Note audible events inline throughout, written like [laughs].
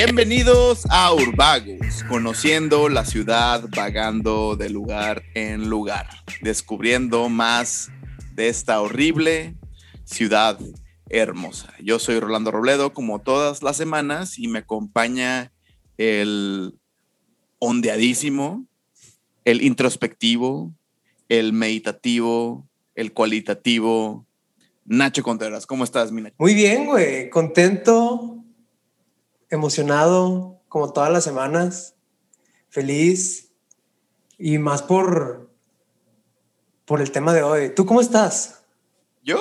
Bienvenidos a Urbagos, conociendo la ciudad, vagando de lugar en lugar, descubriendo más de esta horrible ciudad hermosa. Yo soy Rolando Robledo, como todas las semanas, y me acompaña el ondeadísimo, el introspectivo, el meditativo, el cualitativo. Nacho Contreras, ¿cómo estás, mi Muy bien, güey, contento, emocionado, como todas las semanas, feliz y más por, por el tema de hoy. ¿Tú cómo estás? Yo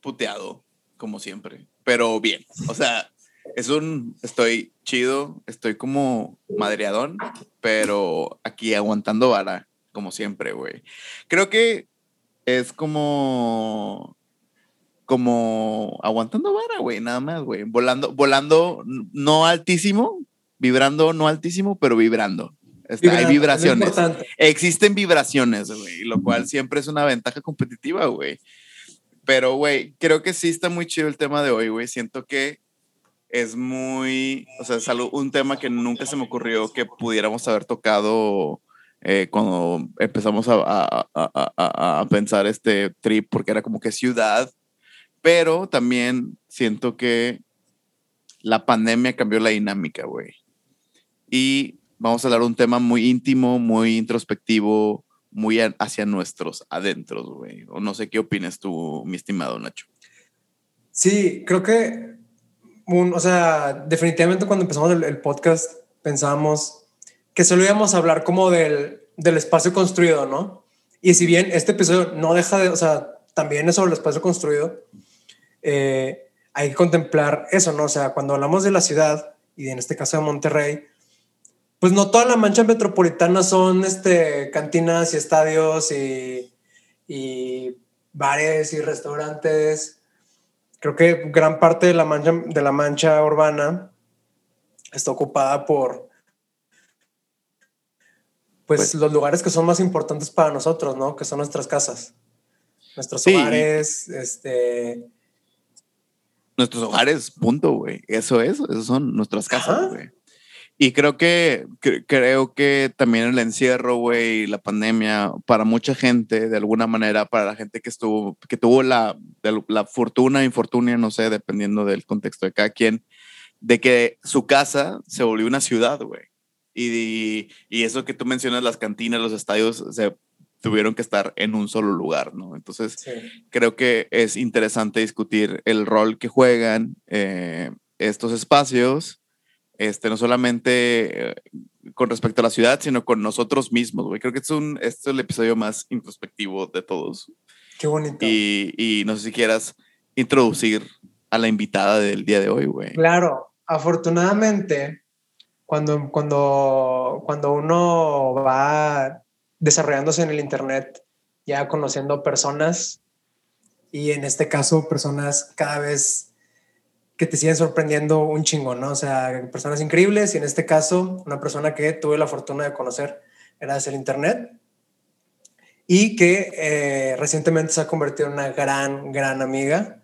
puteado, como siempre, pero bien. O sea, es un, estoy chido, estoy como madreadón, pero aquí aguantando vara, como siempre, güey. Creo que es como, como aguantando vara, güey, nada más, güey. Volando, volando no altísimo, vibrando no altísimo, pero vibrando. hay vibraciones. Existen vibraciones, güey, lo cual siempre es una ventaja competitiva, güey. Pero, güey, creo que sí está muy chido el tema de hoy, güey. Siento que es muy, o sea, es algo, un tema que nunca se me ocurrió que pudiéramos haber tocado eh, cuando empezamos a, a, a, a, pensar este trip, porque era como que ciudad, pero también siento que la pandemia cambió la dinámica, güey. Y vamos a hablar un tema muy íntimo, muy introspectivo, muy hacia nuestros adentros, güey. O no sé qué opinas tú, mi estimado Nacho. Sí, creo que o sea, definitivamente cuando empezamos el, podcast pensábamos que solo íbamos a hablar como del, del, espacio construido, ¿no? Y si bien este episodio no deja de, o sea, también es sobre el espacio construido, eh, hay que contemplar eso, ¿no? O sea, cuando hablamos de la ciudad, y en este caso de Monterrey, pues no toda la mancha metropolitana son este, cantinas y estadios y, y bares y restaurantes creo que gran parte de la mancha, de la mancha urbana está ocupada por pues, pues, los lugares que son más importantes para nosotros, ¿no? Que son nuestras casas, nuestros hogares, este... Nuestros hogares, punto, güey. Eso es, eso son nuestras casas, güey. Y creo que, creo que también el encierro, güey, la pandemia, para mucha gente, de alguna manera, para la gente que estuvo, que tuvo la, la fortuna, infortunia, no sé, dependiendo del contexto de cada quien, de que su casa se volvió una ciudad, güey. Y, y, eso que tú mencionas, las cantinas, los estadios, se tuvieron que estar en un solo lugar, ¿no? Entonces, creo que es interesante discutir el rol que juegan eh, estos espacios este, no solamente eh, con respecto a la ciudad, sino con nosotros mismos, güey. Creo que es, un, este es el episodio más introspectivo de todos. Qué bonito. Y, y no sé si quieras introducir a la invitada del día de hoy, güey. Claro, afortunadamente, cuando, cuando, cuando uno va desarrollándose en el Internet, ya conociendo personas, y en este caso personas cada vez que te siguen sorprendiendo un chingo, ¿no? O sea, personas increíbles y en este caso, una persona que tuve la fortuna de conocer gracias al Internet y que eh, recientemente se ha convertido en una gran, gran amiga.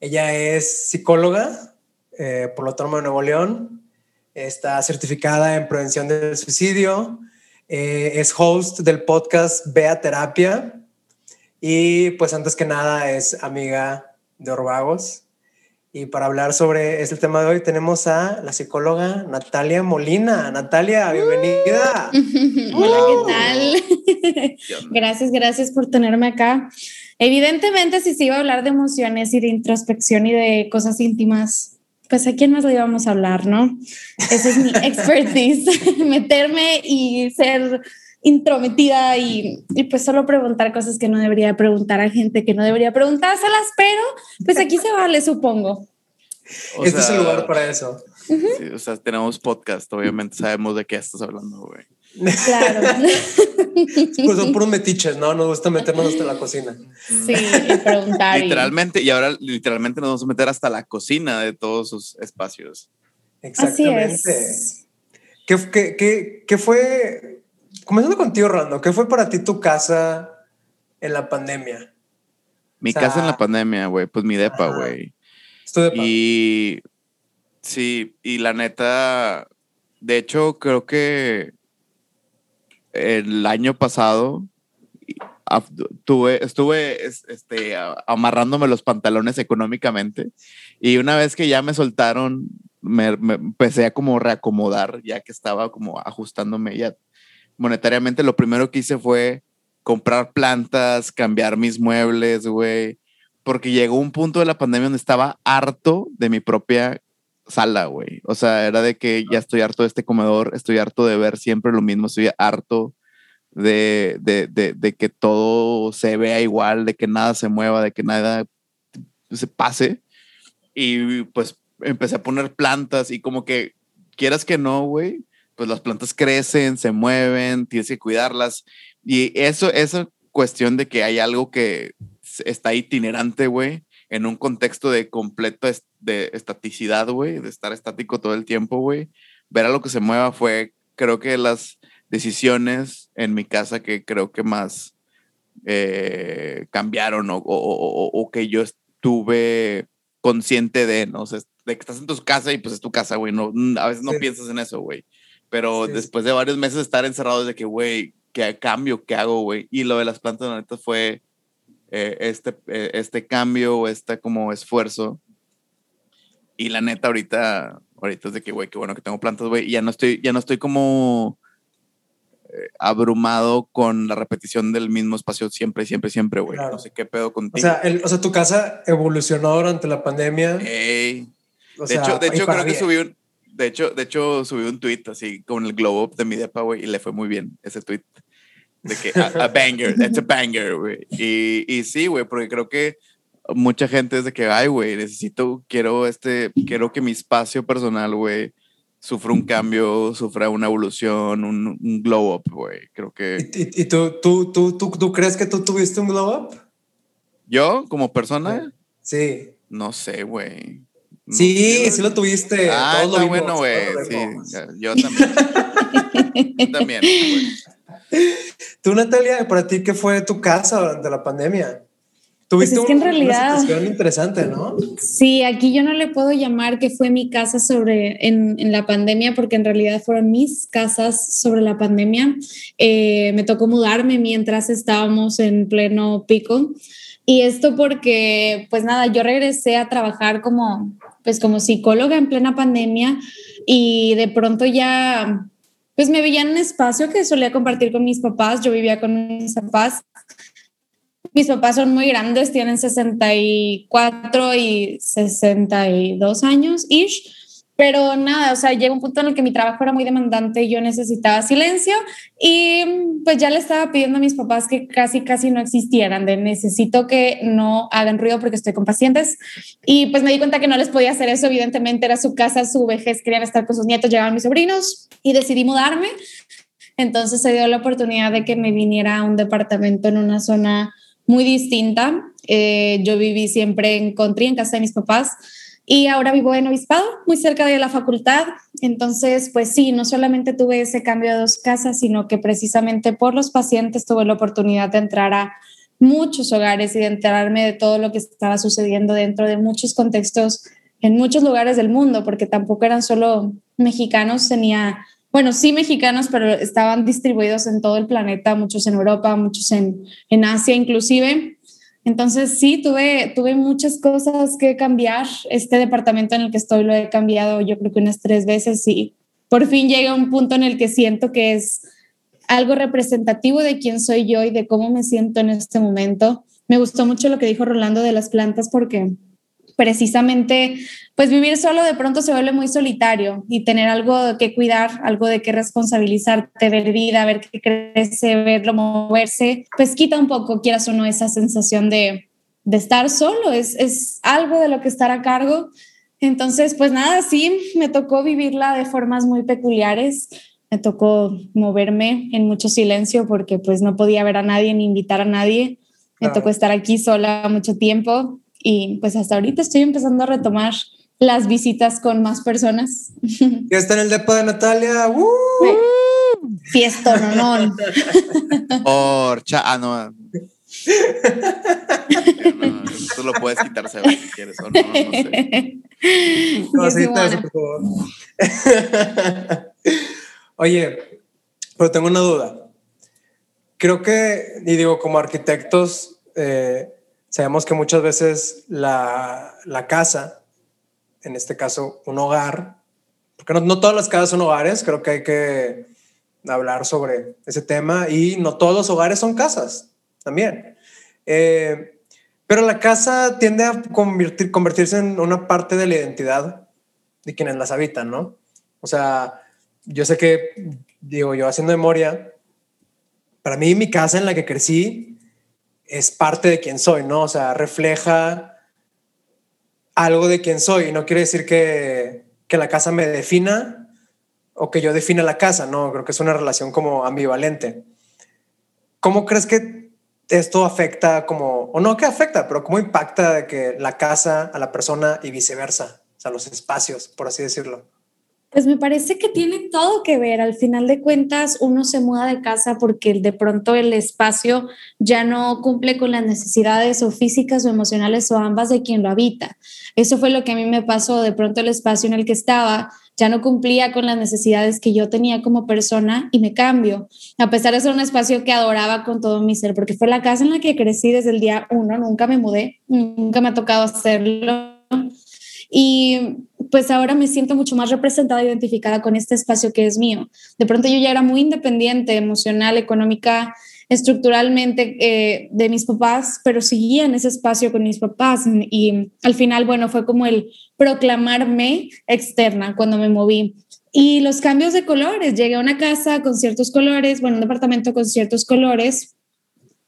Ella es psicóloga eh, por la Autónoma de Nuevo León, está certificada en prevención del suicidio, eh, es host del podcast Bea Terapia y pues antes que nada es amiga de Orbagos. Y para hablar sobre este tema de hoy tenemos a la psicóloga Natalia Molina. Natalia, bienvenida. [laughs] Hola, ¿qué tal? gracias, gracias por tenerme acá. Evidentemente, si se iba a hablar de emociones y de introspección y de cosas íntimas, pues a quién más le íbamos a hablar, ¿no? Esa es mi [laughs] expertise, [laughs] meterme y ser intrometida y, y, pues solo preguntar cosas que no debería preguntar a gente que no debería preguntárselas, pero pues aquí se vale, supongo. este es el lugar para eso. Sí, o sea, tenemos podcast, obviamente sabemos de qué estás hablando, güey. Claro. [laughs] pues son puros metiches, ¿no? Nos gusta meternos hasta la cocina. Sí, y preguntar. literalmente, y... ahora literalmente nos vamos a meter hasta la cocina de todos sus espacios. Exactamente. ¿Qué, qué, qué, qué fue comenzando contigo, Rando, ¿qué fue para ti tu casa en la pandemia? Mi casa en la pandemia, güey, pues mi depa, güey. Y Sí, y la neta, de hecho, creo que el año pasado tuve, estuve este, amarrándome los pantalones económicamente y una vez que ya me soltaron, me, empecé a como reacomodar, ya que estaba como ajustándome ya monetariamente, lo primero que hice fue comprar plantas, cambiar mis muebles, güey, porque llegó un punto de la pandemia donde estaba harto de mi propia sala, güey. O sea, era de que ya estoy harto de este comedor, estoy harto de ver siempre lo mismo, estoy harto de, de, de, de que todo se vea igual, de que nada se mueva, de que nada se pase. Y pues empecé a poner plantas y como que quieras que no, güey, pues las plantas crecen, se mueven, tienes que cuidarlas. Y eso, esa cuestión de que hay algo que está itinerante, güey, en un contexto de completa de estaticidad, güey, de estar estático todo el tiempo, güey. Ver a lo que se mueva fue, creo que las decisiones en mi casa que creo que más eh, cambiaron o, o, que yo estuve consciente de, ¿no? O sea, de que estás en tu casa y pues es tu casa, güey. No, a veces no piensas en eso, güey. Pero después de varios meses de estar encerrado, de que, güey, ¿qué cambio? ¿Qué hago, güey? Y lo de las plantas, la neta, fue eh, este, eh, este cambio o este como esfuerzo. Y la neta, ahorita, ahorita es de que, güey, qué bueno que tengo plantas, güey. Y ya no estoy, ya no estoy como eh, abrumado con la repetición del mismo espacio siempre, siempre, siempre, güey. No sé qué pedo contigo. O sea, o sea, tu casa evolucionó durante la pandemia. de hecho, de hecho creo que subí un, de hecho, de hecho, subí un tweet así con el glow up de mi depa, güey, y le fue muy bien ese tweet. De que a, banger, it's a banger, güey. Y, y sí, güey, porque creo que mucha gente es de que, ay, güey, necesito, quiero este, quiero que mi espacio personal, güey, sufra un cambio, sufra una evolución, un, un glow up, güey. Creo que. ¿Y, y, tú, tú, tú, tú, tú, crees que tú tuviste un glow up? ¿Yo, como persona? Sí. No sé, güey. sí, sí lo tuviste. Ah, está bueno, güey. Sí, yo también. [laughs] yo también. Tú, Natalia, para ti, ¿qué fue tu casa durante la pandemia? Pues Tuviste es que en realidad, una interesante, ¿no? Sí, aquí yo no le puedo llamar que fue mi casa sobre en, en la pandemia, porque en realidad fueron mis casas sobre la pandemia. Eh, me tocó mudarme mientras estábamos en pleno pico. Y esto porque, pues nada, yo regresé a trabajar como, pues como psicóloga en plena pandemia y de pronto ya, pues me veía en un espacio que solía compartir con mis papás. Yo vivía con mis papás mis papás son muy grandes, tienen 64 y 62 años, ish. Pero nada, o sea, llega un punto en el que mi trabajo era muy demandante y yo necesitaba silencio y pues ya le estaba pidiendo a mis papás que casi, casi no existieran, de necesito que no hagan ruido porque estoy con pacientes. Y pues me di cuenta que no les podía hacer eso, evidentemente era su casa, su vejez, querían estar con sus nietos, llegaban mis sobrinos y decidí mudarme. Entonces se dio la oportunidad de que me viniera a un departamento en una zona muy distinta. Eh, yo viví siempre en country, en casa de mis papás, y ahora vivo en Obispado, muy cerca de la facultad. Entonces, pues sí, no solamente tuve ese cambio de dos casas, sino que precisamente por los pacientes tuve la oportunidad de entrar a muchos hogares y de enterarme de todo lo que estaba sucediendo dentro de muchos contextos en muchos lugares del mundo, porque tampoco eran solo mexicanos, tenía bueno, sí mexicanos, pero estaban distribuidos en todo el planeta, muchos en Europa, muchos en, en Asia inclusive. Entonces sí, tuve, tuve muchas cosas que cambiar. Este departamento en el que estoy lo he cambiado yo creo que unas tres veces y por fin llega un punto en el que siento que es algo representativo de quién soy yo y de cómo me siento en este momento. Me gustó mucho lo que dijo Rolando de las plantas porque precisamente, pues vivir solo de pronto se vuelve muy solitario y tener algo que cuidar, algo de que responsabilizarte, ver vida, ver que crece, verlo moverse, pues quita un poco, quieras o no, esa sensación de, de estar solo, es, es algo de lo que estar a cargo. Entonces, pues nada, sí, me tocó vivirla de formas muy peculiares. Me tocó moverme en mucho silencio porque pues no podía ver a nadie ni invitar a nadie. Me tocó estar aquí sola mucho tiempo y pues hasta ahorita estoy empezando a retomar las visitas con más personas. [laughs] Ya está en el depo de Natalia. ¡Uh! Fiesta, [laughs] no, Por ah, no. Tú lo puedes quitar si quieres o no, no sé. [laughs] Oye, pero tengo una duda. Creo que, y digo, como arquitectos, eh, sabemos que muchas veces la, la, casa, en este caso un hogar, porque no, no todas las casas son hogares, creo que hay que hablar sobre ese tema y no todos los hogares son casas también. Eh, pero la casa tiende a convertir, convertirse en una parte de la identidad de quienes las habitan, ¿no? O sea, yo sé que, digo, yo haciendo memoria, para mí mi casa en la que crecí es parte de quien soy, ¿no? O sea, refleja algo de quien soy. Y no quiere decir que, que la casa me defina o que yo defina la casa, ¿no? Creo que es una relación como ambivalente. ¿Cómo crees que esto afecta como, o no que afecta, pero cómo impacta que la casa a la persona y viceversa, o sea, los espacios, por así decirlo? Pues me parece que tiene todo que ver. Al final de cuentas, uno se muda de casa porque de pronto el espacio ya no cumple con las necesidades o físicas o emocionales o ambas de quien lo habita. Eso fue lo que a mí me pasó. De pronto el espacio en el que estaba ya no cumplía con las necesidades que yo tenía como persona y me cambio, a pesar de ser un espacio que adoraba con todo mi ser, porque fue la casa en la que crecí desde el día uno, nunca me mudé, nunca me ha tocado hacerlo. Y pues ahora me siento mucho más representada, identificada con este espacio que es mío. De pronto yo ya era muy independiente, emocional, económica, estructuralmente eh, de mis papás, pero seguía en ese espacio con mis papás y al final, bueno, fue como el proclamarme externa cuando me moví. Y los cambios de colores, llegué a una casa con ciertos colores, bueno, un departamento con ciertos colores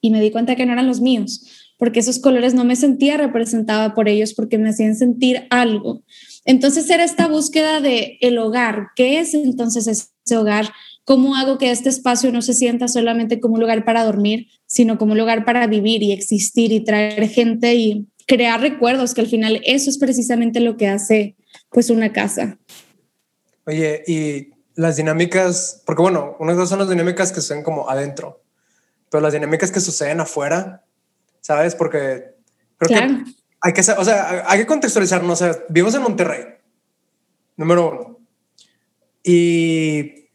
y me di cuenta que no eran los míos, porque esos colores no me sentía representada por ellos, porque me hacían sentir algo. Entonces era esta búsqueda de el hogar, ¿qué es entonces ese hogar? ¿Cómo hago que este espacio no se sienta solamente como un lugar para dormir, sino como un lugar para vivir y existir y traer gente y crear recuerdos, que al final eso es precisamente lo que hace pues una casa. Oye, y las dinámicas, porque bueno, una cosa son las dinámicas que suceden como adentro, pero las dinámicas que suceden afuera, ¿sabes? Porque creo que hay que, o sea, hay que contextualizarnos, o sea, vivimos en Monterrey, número uno, y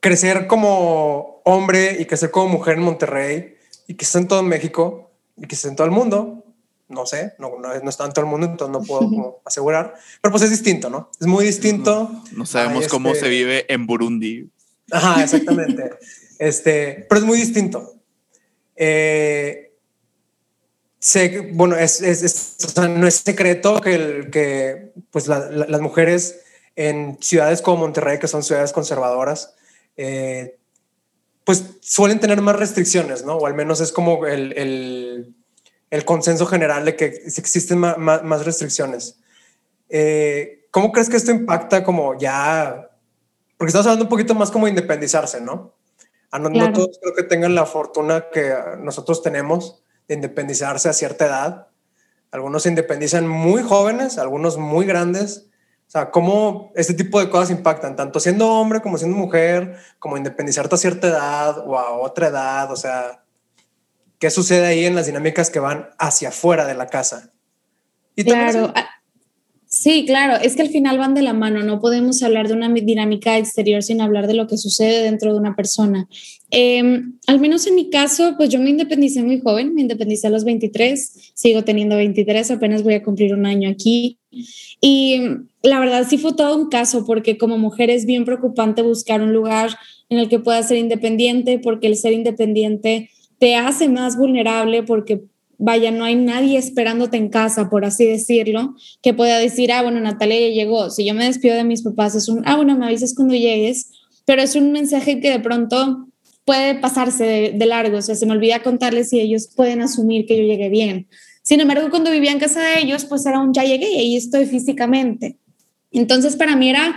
crecer como hombre y crecer como mujer en Monterrey y que esté en todo México y que esté en todo el mundo, no sé, no, no, está en todo el mundo, entonces no puedo [laughs] asegurar, pero pues es distinto, ¿no? Es muy distinto. No, sabemos cómo este se vive en Burundi. Ajá, exactamente. [laughs] este, pero es muy distinto. Eh, sé, bueno, es, es, no es secreto que, el, que pues las mujeres en ciudades como Monterrey, que son ciudades conservadoras, eh, pues suelen tener más restricciones, ¿no? O al menos es como el, el, el consenso general de que existen más, más, restricciones. Eh, ¿Cómo crees que esto impacta como ya? Porque estamos hablando un poquito más como independizarse, ¿no? Ah, no, no todos creo que tengan la fortuna que nosotros tenemos de independizarse a cierta edad. Algunos se independizan muy jóvenes, algunos muy grandes, o sea, cómo este tipo de cosas impactan, tanto siendo hombre como siendo mujer, como independizarte a cierta edad o a otra edad, o sea, ¿qué sucede ahí en las dinámicas que van hacia afuera de la casa? Y claro, Sí, claro, es que al final van de la mano, no podemos hablar de una dinámica exterior sin hablar de lo que sucede dentro de una persona. Em, al menos en mi caso, pues yo me independicé muy joven, me independicé a los 23, sigo teniendo 23, apenas voy a cumplir un año aquí. Y la verdad sí fue todo un caso, porque como mujer es bien preocupante buscar un lugar en el que puedas ser independiente, porque el ser independiente te hace más vulnerable, porque vaya, no hay nadie esperándote en casa, por así decirlo, que pueda decir, ah, bueno, Natalia ya llegó. Si yo me despido de mis papás, es un, ah, bueno, me avisas cuando llegues, pero es un mensaje que de pronto puede pasarse de, largo, o sea, se me olvida contarles si ellos pueden asumir que yo llegué bien. Sin embargo, cuando vivía en casa de ellos, pues era un ya llegué y ahí estoy físicamente. Entonces, para mí era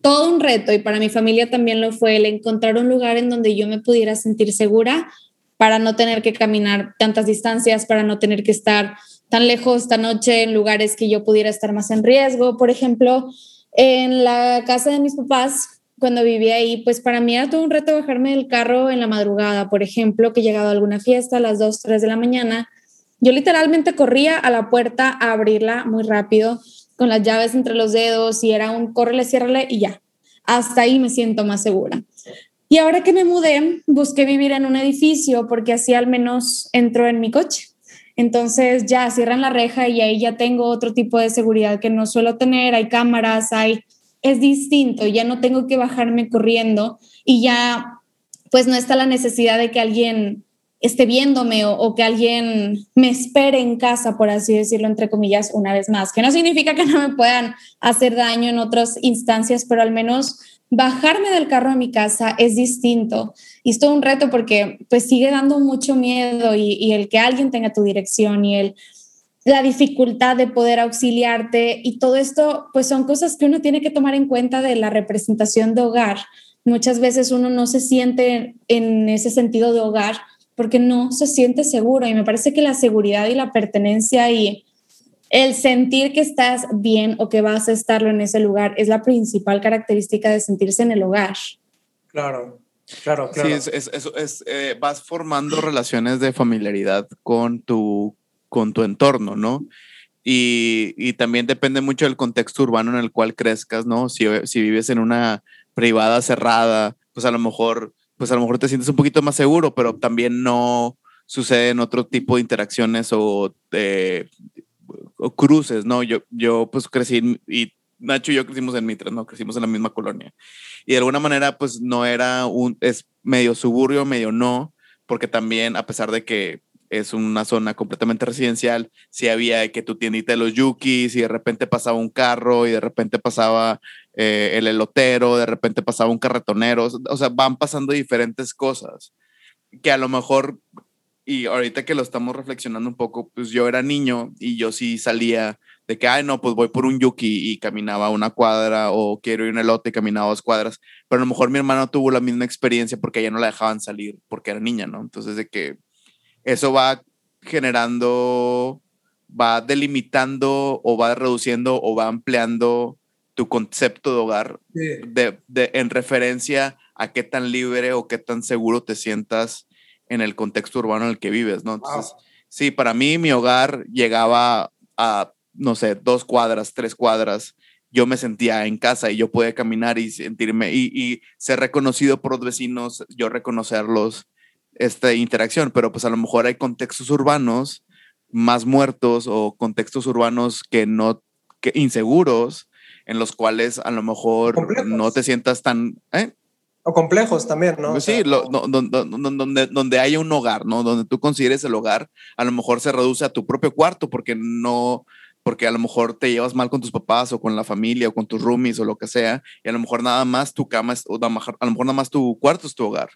todo un reto y para mi familia también lo fue el encontrar un lugar en donde yo me pudiera sentir segura, para no tener que caminar tantas distancias, para no tener que estar tan lejos esta noche en lugares que yo pudiera estar más en riesgo. Por ejemplo, en la casa de mis papás, cuando vivía ahí, pues para mí era todo un reto bajarme del carro en la madrugada, por ejemplo, que llegado a alguna fiesta a las 2, 3 de la mañana. Yo literalmente corría a la puerta a abrirla muy rápido con las llaves entre los dedos y era un córrele, ciérrale y ya. Hasta ahí me siento más segura. Y ahora que me mudé, busqué vivir en un edificio porque así al menos entro en mi coche. Entonces ya cierran la reja y ahí ya tengo otro tipo de seguridad que no suelo tener. Hay cámaras, hay... Es distinto, ya no tengo que bajarme corriendo y ya pues no está la necesidad de que alguien esté viéndome o, que alguien me espere en casa, por así decirlo, entre comillas, una vez más, que no significa que no me puedan hacer daño en otras instancias, pero al menos bajarme del carro a mi casa es distinto. Y es todo un reto porque pues sigue dando mucho miedo y, el que alguien tenga tu dirección y el la dificultad de poder auxiliarte y todo esto, pues son cosas que uno tiene que tomar en cuenta de la representación de hogar. Muchas veces uno no se siente en ese sentido de hogar porque no se siente seguro y me parece que la seguridad y la pertenencia y el sentir que estás bien o que vas a estarlo en ese lugar es la principal característica de sentirse en el hogar. Claro, claro, claro. Sí, es, es, es, eh, vas formando relaciones de familiaridad con tu, con tu entorno, ¿no? Y, y, también depende mucho del contexto urbano en el cual crezcas, ¿no? Si, si vives en una privada cerrada, pues a lo mejor pues a lo mejor te sientes un poquito más seguro, pero también no suceden otro tipo de interacciones o, eh, o cruces, ¿no? Yo, yo pues crecí y Nacho y yo crecimos en Mitras, ¿no? Crecimos en la misma colonia. Y de alguna manera, pues no era un, es medio suburbio, medio no, porque también, a pesar de que es una zona completamente residencial, si había que tu tiendita de los yukis y de repente pasaba un carro y de repente pasaba eh, el elotero, de repente pasaba un carretonero, o sea, van pasando diferentes cosas que a lo mejor, y ahorita que lo estamos reflexionando un poco, pues yo era niño y yo sí salía de que, ay, no, pues voy por un yuki y caminaba una cuadra o quiero ir un elote y caminaba dos cuadras, pero a lo mejor mi hermano tuvo la misma experiencia porque ella no la dejaban salir porque era niña, ¿no? Entonces de que eso va generando, va delimitando o va reduciendo o va ampliando tu concepto de hogar de, de, en referencia a qué tan libre o qué tan seguro te sientas en el contexto urbano en el que vives, ¿no? Entonces, sí, para mí mi hogar llegaba a, no sé, dos cuadras, tres cuadras. Yo me sentía en casa y yo podía caminar y sentirme y, y ser reconocido por los vecinos, yo reconocerlos, esta interacción, pero pues a lo mejor hay contextos urbanos más muertos o contextos urbanos que no, que inseguros, en los cuales a lo mejor no te sientas tan... ¿eh? O complejos también, ¿no? Pues sí, donde, donde haya un hogar, ¿no? Donde tú consideres el hogar, a lo mejor se reduce a tu propio cuarto porque no, porque a lo mejor te llevas mal con tus papás o con la familia o con tus roomies o lo que sea, y a lo mejor nada más tu cama es, o a lo mejor nada más tu cuarto es tu hogar,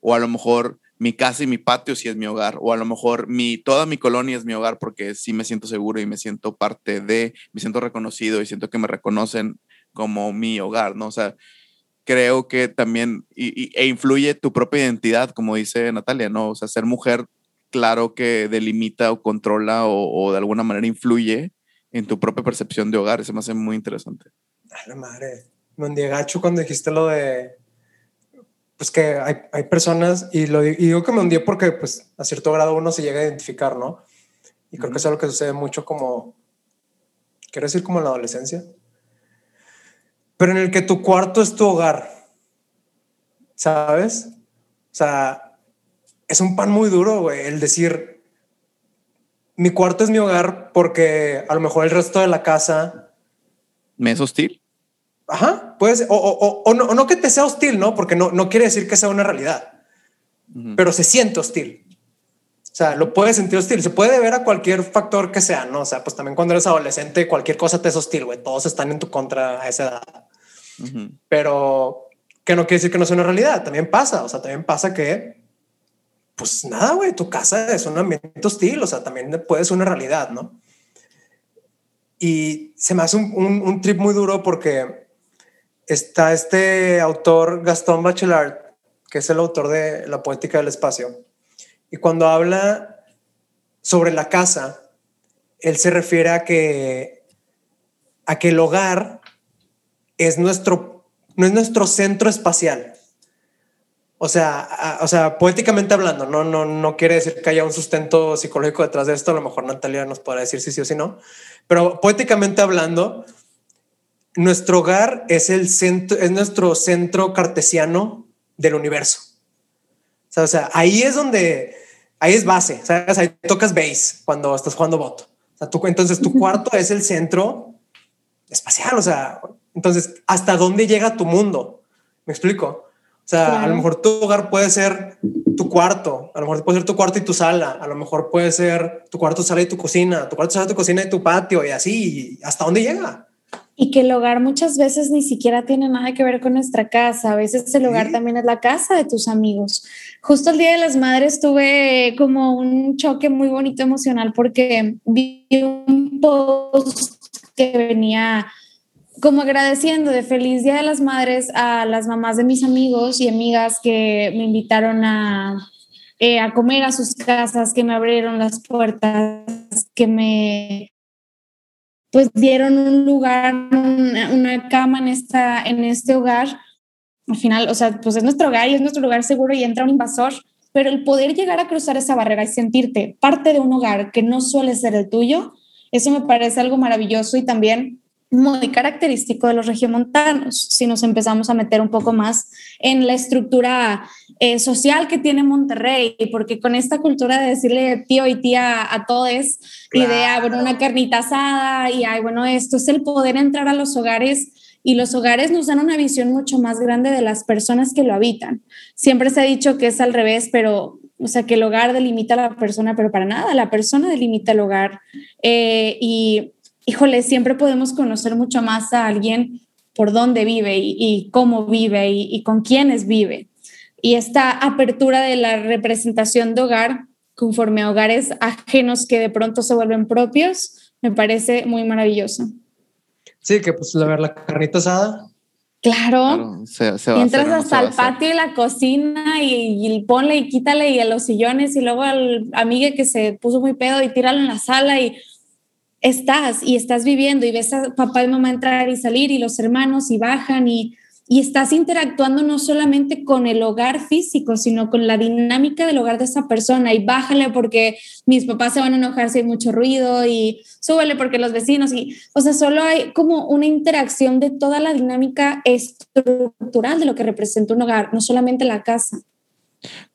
o a lo mejor mi casa y mi patio si es mi hogar, o a lo mejor mi, toda mi colonia es mi hogar porque sí me siento seguro y me siento parte de, me siento reconocido y siento que me reconocen como mi hogar, ¿no? O sea, creo que también, y, e influye tu propia identidad, como dice Natalia, ¿no? O sea, ser mujer, claro que delimita o controla o, de alguna manera influye en tu propia percepción de hogar, eso me hace muy interesante. Ay, la madre. Me gacho cuando dijiste lo de pues que hay, hay personas, y, lo, digo que me hundí porque pues a cierto grado uno se llega a identificar, ¿no? Y creo que es algo que sucede mucho como, quiero decir como en la adolescencia, pero en el que tu cuarto es tu hogar, ¿sabes? O sea, es un pan muy duro, güey, el decir, mi cuarto es mi hogar porque a lo mejor el resto de la casa... ¿Me es hostil? Ajá, puede o, o, o, no, no, que te sea hostil, ¿no? Porque no, no quiere decir que sea una realidad, pero se siente hostil. O sea, lo puedes sentir hostil. Se puede ver a cualquier factor que sea, ¿no? O sea, pues también cuando eres adolescente, cualquier cosa te es hostil, güey. Todos están en tu contra a esa edad. Pero que no quiere decir que no sea una realidad. También pasa. O sea, también pasa que, pues nada, güey, tu casa es un ambiente hostil. O sea, también puede ser una realidad, ¿no? Y se me hace un, un, un trip muy duro porque está este autor Gastón Bachelard, que es el autor de La Poética del Espacio. Y cuando habla sobre la casa, él se refiere a que, a que el hogar es nuestro, no es nuestro centro espacial. O sea, o sea, poéticamente hablando, no, no, no quiere decir que haya un sustento psicológico detrás de esto. A lo mejor Natalia nos podrá decir si sí o si no, pero poéticamente hablando, nuestro hogar es el centro, es nuestro centro cartesiano del universo. O sea, ahí es donde, ahí es base, ¿sabes? Ahí tocas base cuando estás jugando voto. O sea, tú, entonces tu cuarto es el centro espacial, o sea, entonces, ¿hasta dónde llega tu mundo? ¿Me explico? O sea, a lo mejor tu hogar puede ser tu cuarto, a lo mejor puede ser tu cuarto y tu sala, a lo mejor puede ser tu cuarto, sala y tu cocina, tu cuarto, sala, tu cocina y tu patio y así, ¿hasta dónde llega? Y que el hogar muchas veces ni siquiera tiene nada que ver con nuestra casa, a veces el hogar también es la casa de tus amigos. Justo el Día de las Madres tuve como un choque muy bonito emocional porque vi un post que venía como agradeciendo de feliz Día de las Madres a las mamás de mis amigos y amigas que me invitaron a, eh, a comer a sus casas, que me abrieron las puertas, que me pues dieron un lugar, una, cama en, esta, en este hogar. Al final, o sea, pues es nuestro hogar y es nuestro lugar seguro y entra un invasor, pero el poder llegar a cruzar esa barrera y sentirte parte de un hogar que no suele ser el tuyo, eso me parece algo maravilloso y también muy característico de los regiomontanos, si nos empezamos a meter un poco más en la estructura eh, social que tiene Monterrey, porque con esta cultura de decirle tío y tía a todos, y de, ah, bueno, una carnita asada, y, ay, bueno, esto es el poder entrar a los hogares, y los hogares nos dan una visión mucho más grande de las personas que lo habitan. Siempre se ha dicho que es al revés, pero, o sea, que el hogar delimita a la persona, pero para nada, la persona delimita el hogar. Eh, y híjole, siempre podemos conocer mucho más a alguien por dónde vive y, cómo vive y, con quiénes vive. Y esta apertura de la representación de hogar conforme a hogares ajenos que de pronto se vuelven propios, me parece muy maravilloso. Sí, que pues a ver la carnita asada. Claro, entras hasta el patio y la cocina y, y, ponle y quítale y a los sillones y luego al amigo que se puso muy pedo y tíralo en la sala y estás y estás viviendo y ves a papá y mamá entrar y salir y los hermanos y bajan y, y estás interactuando no solamente con el hogar físico, sino con la dinámica del hogar de esa persona y bájale porque mis papás se van a enojar si hay mucho ruido y súbele porque los vecinos y, o sea, solo hay como una interacción de toda la dinámica estructural de lo que representa un hogar, no solamente la casa.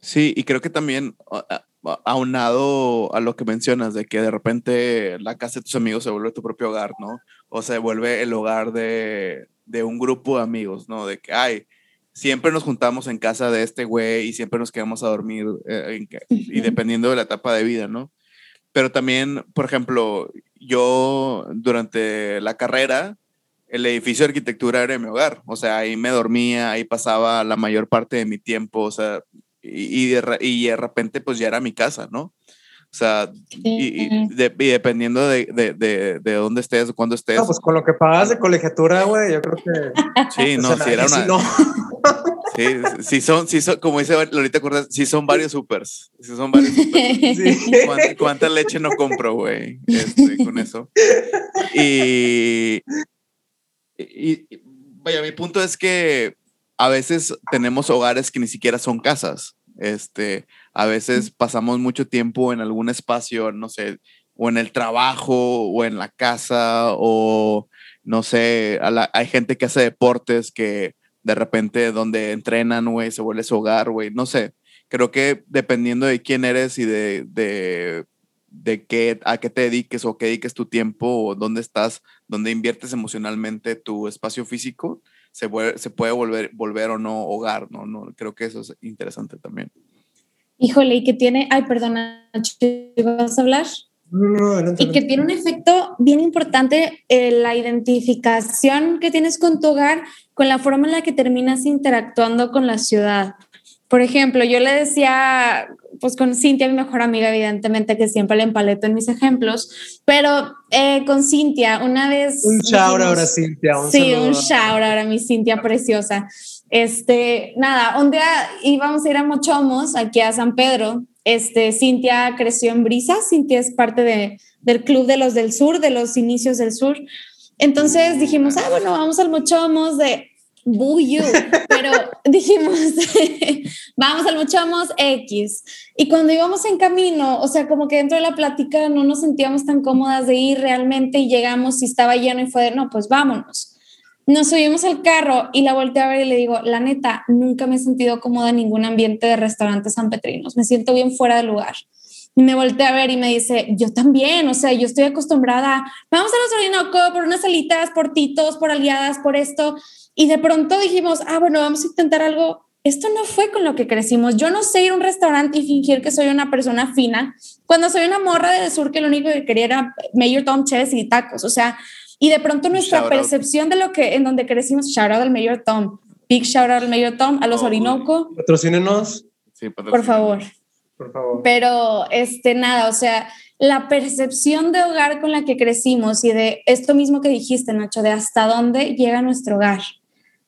Sí, y creo que también aunado a lo que mencionas, de que de repente la casa de tus amigos se vuelve tu propio hogar, ¿no? O se vuelve el hogar de, de un grupo de amigos, ¿no? De que, ay, siempre nos juntamos en casa de este güey y siempre nos quedamos a dormir, eh, y dependiendo de la etapa de vida, ¿no? Pero también, por ejemplo, yo durante la carrera, el edificio de arquitectura era mi hogar, o sea, ahí me dormía, ahí pasaba la mayor parte de mi tiempo, o sea, y, de, y de repente pues ya era mi casa, ¿no? O sea, y, dependiendo de, de, de, dónde estés, cuándo estés. No, pues con lo que pagas de colegiatura, güey, yo creo que. Sí, no, si era una. Sí, sí son, sí son, como dice Lolita Cortés, sí son varios supers. Sí son varios supers. Sí. ¿Cuánta, leche no compro, güey? Este, con eso. Y, y, vaya, mi punto es que a veces tenemos hogares que ni siquiera son casas. Este, a veces pasamos mucho tiempo en algún espacio, no sé, o en el trabajo, o en la casa, o no sé, hay gente que hace deportes que de repente donde entrenan, güey, se vuelve su hogar, güey, no sé. Creo que dependiendo de quién eres y de, de, de qué, a qué te dediques o qué dediques tu tiempo o dónde estás, dónde inviertes emocionalmente tu espacio físico, se, se puede volver, volver o no hogar, ¿no? ¿no? Creo que eso es interesante también. Híjole, y que tiene, ay, perdona, ¿vas a hablar? y que tiene un efecto bien importante eh, la identificación que tienes con tu hogar, con la forma en la que terminas interactuando con la ciudad. Por ejemplo, yo le decía, pues con Cintia, mi mejor amiga, evidentemente, que siempre le empaleto en mis ejemplos, pero eh, con Cintia, una vez... Un shout ahora, Cintia. Un sí, un shout ahora, mi Cintia preciosa. Este, nada, un día íbamos a ir a Mochomos, aquí a San Pedro. Este, Cintia creció en Brisa, Cintia es parte de, del club de los del sur, de los inicios del sur. Entonces dijimos, ah, bueno, vamos al Mochomos de Buyu, [laughs] pero dijimos, [laughs] vamos al Muchamos X. Y cuando íbamos en camino, o sea, como que dentro de la plática no nos sentíamos tan cómodas de ir realmente y llegamos y estaba lleno y fue de, no, pues vámonos. Nos subimos al carro y la volteé a ver y le digo, la neta, nunca me he sentido cómoda en ningún ambiente de restaurante San Petrinos. Me siento bien fuera de lugar. Y me volteé a ver y me dice, yo también, o sea, yo estoy acostumbrada, vamos a los Orinoco por unas alitas, por titos, por aliadas, por esto. Y de pronto dijimos, ah, bueno, vamos a intentar algo. Esto no fue con lo que crecimos. Yo no sé ir a un restaurante y fingir que soy una persona fina cuando soy una morra del sur que lo único que quería era Mayor Tom Chess y tacos. O sea, y de pronto nuestra percepción de lo que en donde crecimos, shout out al Mayor Tom, big shout out al Mayor Tom, a los oh, Orinoco. Patrocínenos. Sí, Por favor. Por favor. Pero, este, nada, o sea, la percepción de hogar con la que crecimos y de esto mismo que dijiste, Nacho, de hasta dónde llega nuestro hogar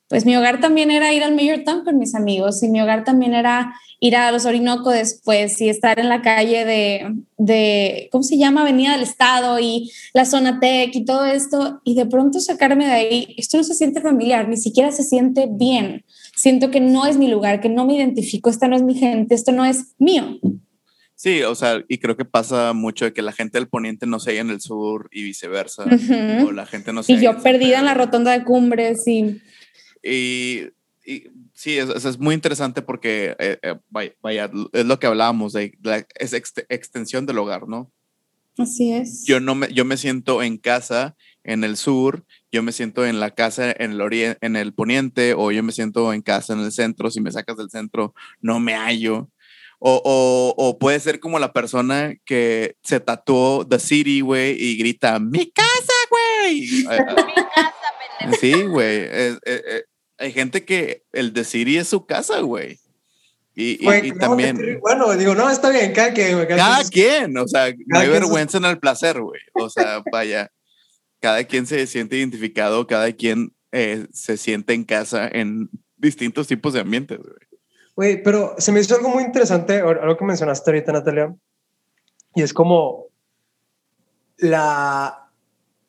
pues mi hogar también era ir al Mayor Town con mis amigos y mi hogar también era ir a los Orinoco después y estar en la calle de, de, ¿cómo se llama? Avenida del Estado y la zona Tech y todo esto y de pronto sacarme de ahí, esto no se siente familiar, ni siquiera se siente bien. Siento que no es mi lugar, que no me identifico, esta no es mi gente, esto no es mío. Sí, o sea, y creo que pasa mucho de que la gente del poniente no se halla en el sur y viceversa. O la gente no se Y yo perdida en la rotonda de cumbres y y, sí, es, es, muy interesante porque, eh, eh, vaya, es lo que hablábamos de la es extensión del hogar, ¿no? Así es. Yo, no me, yo me siento en casa en el sur, yo me siento en la casa en el, oriente, en el poniente, o yo me siento en casa en el centro, si me sacas del centro, no me hallo. O, o, o, puede ser como la persona que se tatuó The City, güey, y grita, mi casa, güey. [laughs] Sí, güey. hay gente que el The City es su casa, güey. Y, y, también. bueno, digo, no, está bien, cada quien. Cada, quien, o sea, no hay vergüenza en el placer, güey. O sea, vaya, cada quien se siente identificado, cada quien eh, se siente en casa en distintos tipos de ambientes, güey. Güey, pero se me hizo algo muy interesante, algo que mencionaste ahorita, Natalia, y es como la,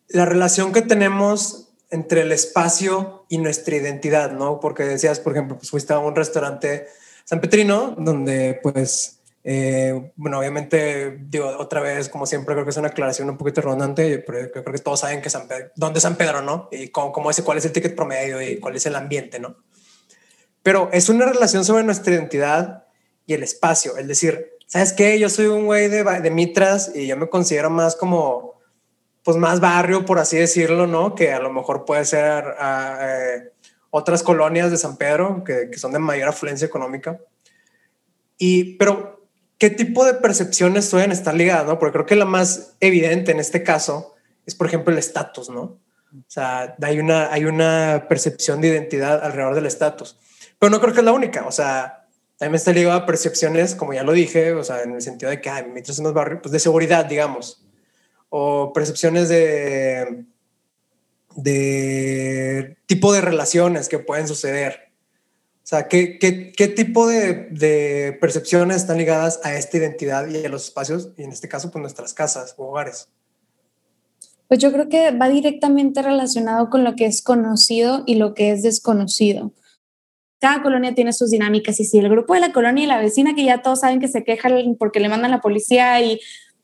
la relación que tenemos entre el espacio y nuestra identidad, ¿no? Porque decías, por ejemplo, pues fuiste a un restaurante San Petrino, donde pues, eh, bueno, obviamente, digo, otra vez, como siempre, creo que es una aclaración un poquito redundante, pero creo que todos saben que San dónde es San Pedro, ¿no? Y cómo, cómo es, cuál es el ticket promedio y cuál es el ambiente, ¿no? pero es una relación sobre nuestra identidad y el espacio. Es decir, ¿sabes qué? Yo soy un güey de, de Mitras y yo me considero más como, pues más barrio, por así decirlo, ¿no? Que a lo mejor puede ser ah, eh, otras colonias de San Pedro que, son de mayor afluencia económica. Y, pero, ¿qué tipo de percepciones suelen estar ligadas, no? Porque creo que la más evidente en este caso es, por ejemplo, el estatus, ¿no? O sea, hay una, hay una percepción de identidad alrededor del estatus. Pero no creo que es la única. O sea, también está ligado a percepciones, como ya lo dije, o sea, en el sentido de que, ay, mientras en los barrios, pues de seguridad, digamos. O percepciones de, de tipo de relaciones que pueden suceder. O sea, ¿qué, qué, qué tipo de, percepciones están ligadas a esta identidad y a los espacios, y en este caso, pues nuestras casas o hogares? Pues yo creo que va directamente relacionado con lo que es conocido y lo que es desconocido cada colonia tiene sus dinámicas y si el grupo de la colonia y la vecina que ya todos saben que se quejan porque le mandan la policía y,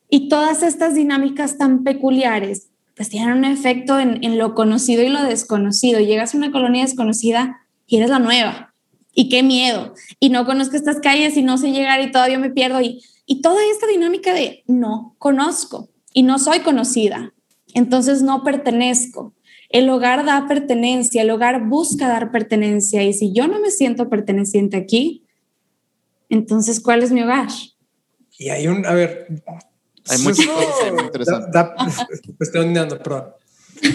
y todas estas dinámicas tan peculiares, pues tienen un efecto en, en, lo conocido y lo desconocido. Llegas a una colonia desconocida y eres la nueva. Y qué miedo. Y no conozco estas calles y no sé llegar y todavía me pierdo. Y, y toda esta dinámica de no conozco y no soy conocida. Entonces no pertenezco. El hogar da pertenencia, el hogar busca dar pertenencia y si yo no me siento perteneciente aquí, entonces ¿cuál es mi hogar? Y hay un, a ver, hay muchas cosas muy interesantes. [laughs] estoy ondeando, perdón.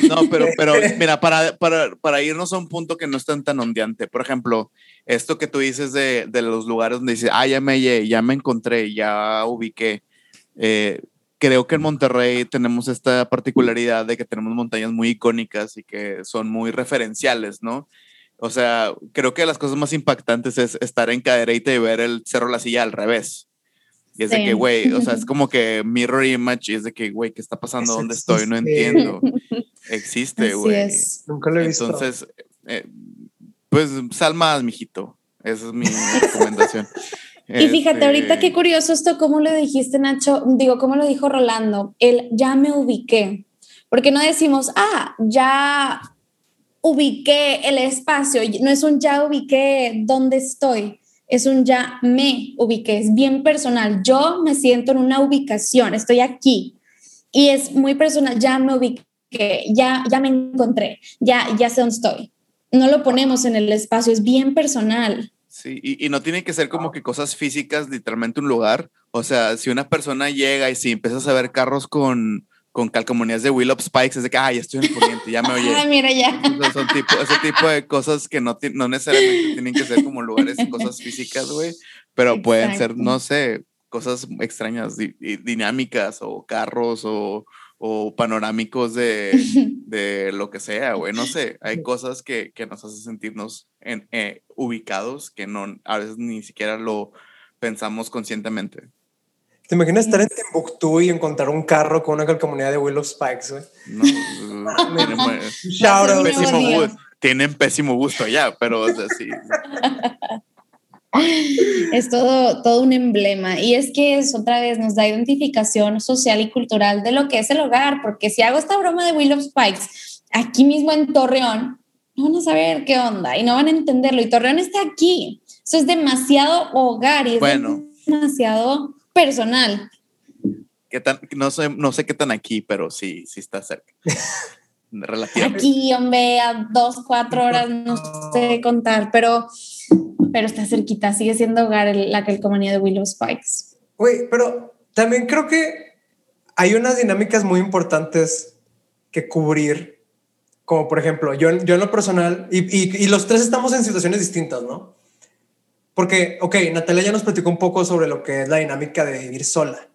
No, pero, pero [laughs] mira, para, para, para, irnos a un punto que no es tan, tan ondeante, por ejemplo, esto que tú dices de, de los lugares donde dices, ah, ya me, ya me encontré, ya ubiqué, eh, creo que en Monterrey tenemos esta particularidad de que tenemos montañas muy icónicas y que son muy referenciales, ¿no? O sea, creo que las cosas más impactantes es estar en Cadereyta y ver el Cerro La Silla al revés. Y es de que, güey, o sea, es [laughs] como que mirror image y es de que, güey, ¿qué está pasando? ¿Dónde estoy? No entiendo. [laughs] Existe, güey. Nunca lo he visto. Entonces, eh, Pues sal más, mijito. Esa es mi recomendación. [laughs] Y fíjate, ahorita qué este curioso esto, cómo lo dijiste, Nacho, digo, cómo lo dijo Rolando, el ya me ubiqué, porque no decimos, ah, ya ubiqué el espacio, no es un ya ubiqué dónde estoy, es un ya me ubiqué, es bien personal, yo me siento en una ubicación, estoy aquí y es muy personal, ya me ubiqué, ya, ya me encontré, ya, ya sé dónde estoy. No lo ponemos en el espacio, es bien personal. Sí, y, y, no tiene que ser como que cosas físicas, literalmente un lugar. O sea, si una persona llega y si empiezas a ver carros con, con calcomanías de Will of Spikes, es de que, ay, ya estoy en el poniente, ya me [laughs] oye. Ay, mira, ya. son tipo, ese tipo de cosas que no, no necesariamente tienen que ser como lugares, cosas físicas, güey, pero pueden ser, no sé, cosas extrañas, dinámicas o carros o, o panorámicos de, [laughs] de, lo que sea, güey. No sé, hay cosas que, que nos hacen sentirnos en, eh, ubicados que no, a veces ni siquiera lo pensamos conscientemente. ¿Te imaginas estar en Timbuktu y encontrar un carro con una calcomanía de Willow Spikes, güey? No, tienen, pésimo gusto, tienen pésimo gusto ya, pero o sea, sí. es todo, todo un emblema. Y es que es otra vez nos da identificación social y cultural de lo que es el hogar, porque si hago esta broma de Will of Spikes aquí mismo en Torreón, no van a saber qué onda y no van a entenderlo. Y Torreón está aquí. Eso es demasiado hogar y es demasiado personal. ¿Qué tan, no, sé, no sé qué tan aquí, pero sí, sí está cerca. [laughs] Relativamente. Aquí, hombre, a dos, cuatro horas, no sé contar, pero pero está cerquita, sigue siendo hogar la calcomanía de Willow Spikes. Güey, pero también creo que hay unas dinámicas muy importantes que cubrir, como por ejemplo, yo, yo en lo personal, y, y, los tres estamos en situaciones distintas, ¿no? Porque, ok, Natalia ya nos platicó un poco sobre lo que es la dinámica de vivir sola.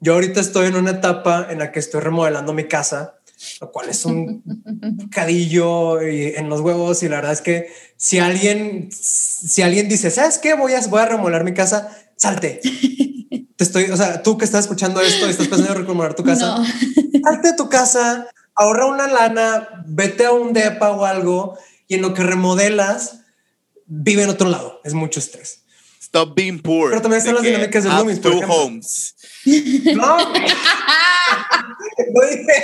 Yo ahorita estoy en una etapa en la que estoy remodelando mi casa lo cual es un [laughs] cadillo en los huevos y la verdad es que si alguien, si alguien dice, ¿sabes qué? Voy a, voy a remodelar mi casa, salte. [laughs] Te estoy, o sea, tú que estás escuchando esto y estás pensando en remodelar tu casa, [laughs] salte de tu casa, ahorra una lana, vete a un depa o algo y en lo que remodelas, vive en otro lado. Es mucho estrés. Stop being poor. Pero también están las dinámicas de roomies. Two homes. [laughs] No. [laughs]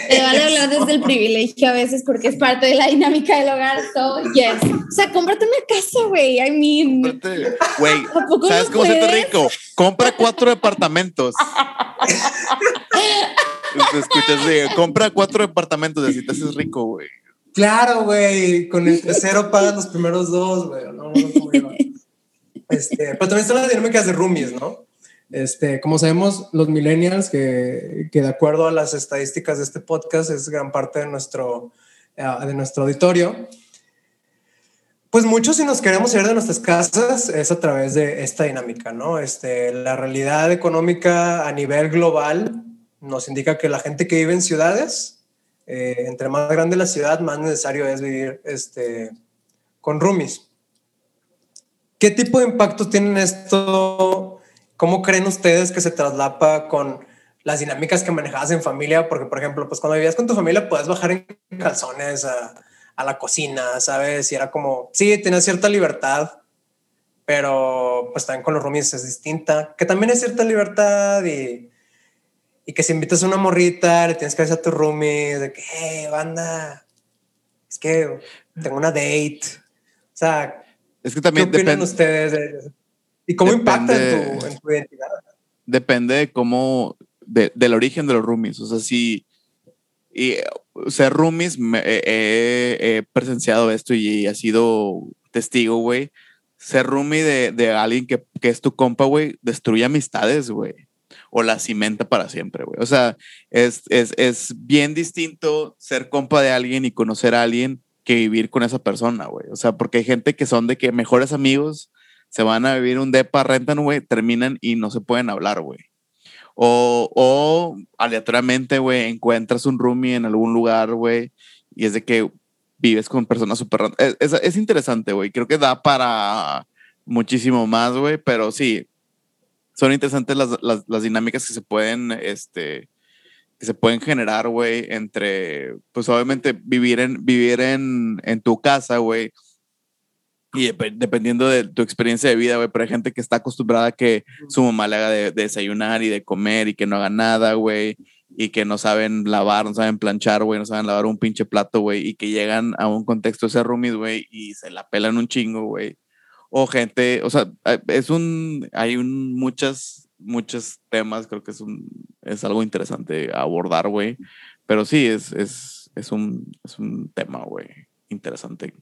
Te vale hablar desde el privilegio a veces porque es parte de la dinámica del hogar. So, yes. O sea, cómprate una casa, güey. I mean. Güey, ¿sabes cómo se te rico? Compra cuatro departamentos. [laughs] escuchas, güey, compra cuatro departamentos y así te haces rico, güey. Claro, güey. Con el tercero pagas los primeros dos, güey. Este, pero también están las dinámicas de roomies, ¿no? Este, como sabemos, los millennials, que, que, de acuerdo a las estadísticas de este podcast es gran parte de nuestro, eh, de nuestro auditorio, pues muchos si nos queremos ir de nuestras casas es a través de esta dinámica, ¿no? Este, la realidad económica a nivel global nos indica que la gente que vive en ciudades, eh, entre más grande la ciudad, más necesario es vivir este, con roomies. ¿Qué tipo de impacto tienen esto ¿Cómo creen ustedes que se traslapa con las dinámicas que manejabas en familia? Porque, por ejemplo, pues cuando vivías con tu familia puedes bajar en calzones a, la cocina, ¿sabes? Y era como, sí, tenías cierta libertad, pero pues también con los roomies es distinta, que también es cierta libertad y, y que si invitas a una morrita, le tienes que decir a tu roomie de que, hey, banda, es que tengo una date. O sea, es que también ¿qué opinan ustedes de ¿Y cómo impacta en tu, identidad? Depende de cómo, del origen de los roomies. O sea, si y, ser roomies, he presenciado esto y he sido testigo, güey. Ser roomie de, de alguien que, que, es tu compa, güey, destruye amistades, güey. O la cimenta para siempre, güey. O sea, es, es, es bien distinto ser compa de alguien y conocer a alguien que vivir con esa persona, güey. O sea, porque hay gente que son de que mejores amigos se van a vivir un depa, rentan, güey, terminan y no se pueden hablar, güey. O, o aleatoriamente, güey, encuentras un roomie en algún lugar, güey, y es de que vives con personas súper... Es, es, es, interesante, güey. Creo que da para muchísimo más, güey, pero sí, son interesantes las, las, las, dinámicas que se pueden, este, que se pueden generar, güey, entre, pues obviamente vivir en, vivir en, en tu casa, güey, Y dependiendo de tu experiencia de vida, güey, pero hay gente que está acostumbrada a que su mamá le haga de, desayunar y de comer y que no haga nada, güey, y que no saben lavar, no saben planchar, güey, no saben lavar un pinche plato, güey, y que llegan a un contexto ese roomies, güey, y se la pelan un chingo, güey. O gente, o sea, es un, hay un, muchas, muchos temas, creo que es un, es algo interesante abordar, güey, pero sí, es, es, es un, es un tema, güey, interesante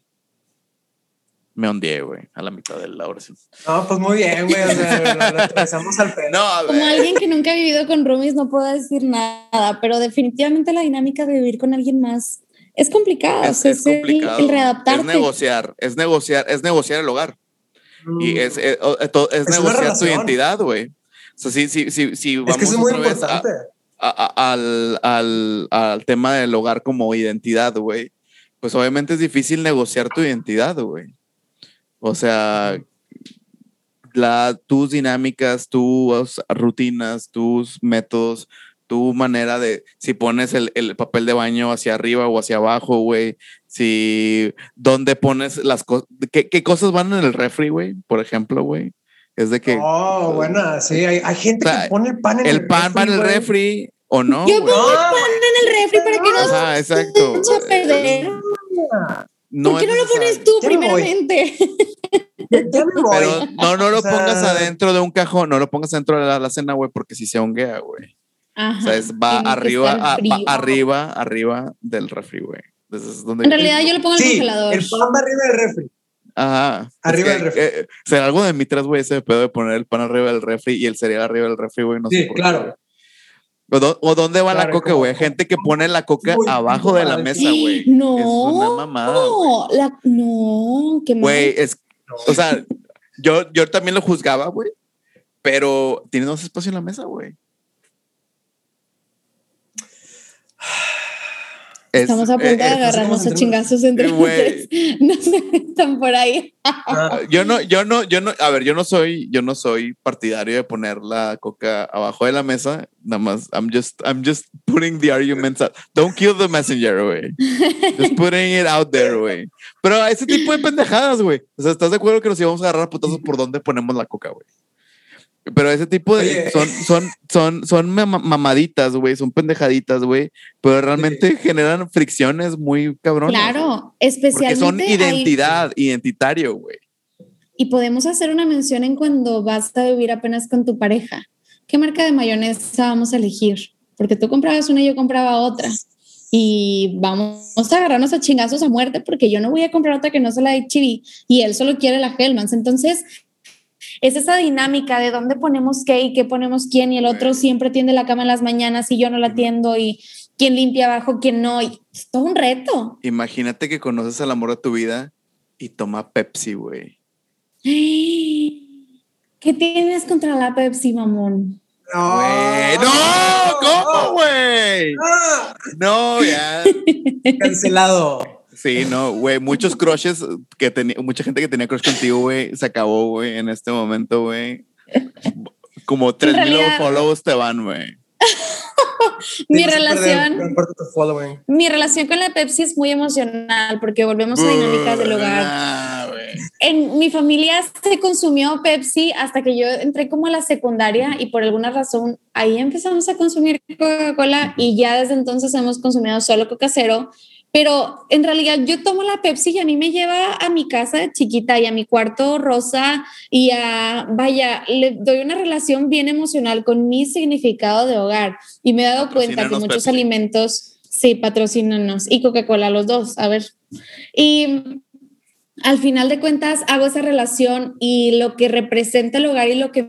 me ondeé, güey, a la mitad de la oración. No, pues muy bien, güey. O sea, [laughs] lo al pedo. No, Como alguien que nunca ha vivido con roomies, no puedo decir nada, pero definitivamente la dinámica de vivir con alguien más es complicada. Es, es, complicado. El, readaptarte. Es negociar, es negociar, es negociar el hogar. Y mm. es, es, es negociar tu identidad, güey. O sea, sí, sí, sí, sí, vamos es que muy otra vez a, al, al, al tema del hogar como identidad, güey. Pues obviamente es difícil negociar tu identidad, güey. O sea, la, tus dinámicas, tus rutinas, tus métodos, tu manera de, si pones el, papel de baño hacia arriba o hacia abajo, güey, si, dónde pones las cosas, ¿qué, cosas van en el refri, güey, por ejemplo, güey. Es de que... Oh, bueno, sí, hay, gente que pone el pan en el, refri. El pan va en el refri o no. Yo pongo el pan en el refri para que no Ajá, exacto. ¿Por qué no lo pones tú primeramente? Pero no, no lo pongas adentro de un cajón, no lo pongas dentro de la, cena, güey, porque si se honguea, güey. o sea, es, va arriba, arriba, arriba del refri, güey. en realidad yo lo pongo en el congelador. El pan va arriba del refri. Ajá. Arriba del refri. Eh, será algo de mitras, güey, ese pedo de poner el pan arriba del refri y el cereal arriba del refri, güey. No sí, claro. ¿O, dónde va la coca, güey? Gente que pone la coca abajo de la mesa, güey. No. Es una mamada. No, la, no, qué Güey, es. O sea, yo, yo también lo juzgaba, güey. Pero tiene dos espacios en la mesa, güey. [sighs] [sighs] Estamos a punto de agarrarnos a chingazos entre [laughs] ustedes. [laughs] No se están por ahí. Ah, yo no, yo no, yo no, a ver, yo no soy, yo no soy partidario de poner la coca abajo de la mesa. Nada más, I'm just, I'm just putting the arguments out. Don't kill the messenger, güey. Just [laughs] putting it out there, güey. Pero a ese tipo de pendejadas, güey. O sea, ¿estás de acuerdo que nos íbamos a agarrar a putazos por dónde ponemos la coca, güey? Pero ese tipo de. son, son, son, son mamaditas, güey. Son pendejaditas, güey. Pero realmente generan fricciones muy cabronas. Claro, especialmente. son identidad, identitario, güey. Y podemos hacer una mención en cuando vas a vivir apenas con tu pareja. ¿Qué marca de mayonesa vamos a elegir? Porque tú comprabas una y yo compraba otra. Y vamos a agarrarnos a chingazos a muerte porque yo no voy a comprar otra que no sea la de Chibi y él solo quiere la Hellmans. Entonces, es esa dinámica de dónde ponemos qué y qué ponemos quién y el otro siempre tiende la cama en las mañanas y yo no la tiendo y quién limpia abajo, quién no. Y es todo un reto. Imagínate que conoces al amor de tu vida y toma Pepsi, güey. [gasps] ¿Qué tienes contra la Pepsi, mamón? No, no, ¿cómo, güey? No, ya. [laughs] Cancelado. Sí, no, güey, muchos crushes que tenía, mucha gente que tenía crush contigo, güey, se acabó, güey, en este momento, güey. Como 3000 follows te van, güey. [laughs] mi relación mi relación con la Pepsi es muy emocional porque volvemos a dinámicas del hogar en mi familia se consumió Pepsi hasta que yo entré como a la secundaria y por alguna razón ahí empezamos a consumir Coca-Cola y ya desde entonces hemos consumido solo Coca Cero pero en realidad yo tomo la Pepsi y a mí me lleva a mi casa de chiquita y a mi cuarto rosa y a, vaya, le doy una relación bien emocional con mi significado de hogar. Y me he dado cuenta que muchos alimentos, sí, patrocínanos y Coca-Cola, los dos, a ver. Y al final de cuentas hago esa relación y lo que representa el hogar y lo que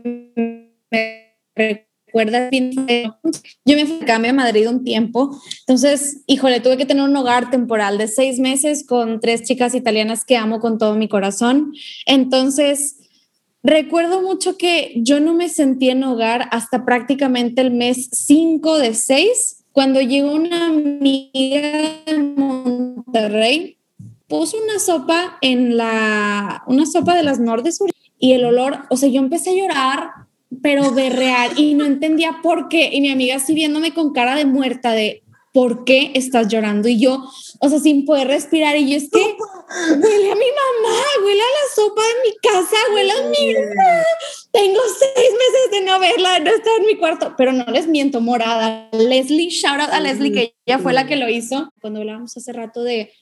me recuerda, yo me fui a cambio a Madrid un tiempo, entonces, híjole, tuve que tener un hogar temporal de seis meses con tres chicas italianas que amo con todo mi corazón. Entonces, recuerdo mucho que yo no me sentí en hogar hasta prácticamente el mes 5 de 6, cuando llegó una amiga de Monterrey, puso una sopa en la, una sopa de las Nordes y el olor, o sea, yo empecé a llorar pero real y no entendía por qué. Y mi amiga así viéndome con cara de muerta de, ¿por qué estás llorando? Y yo, o sea, sin poder respirar. Y yo es que huele a mi mamá, huele a la sopa de mi casa, huele a mi... Tengo seis meses de no verla, no está en mi cuarto, pero no les miento, morada. Leslie, shout out a Leslie, que ella fue la que lo hizo. Cuando hablábamos hace rato de,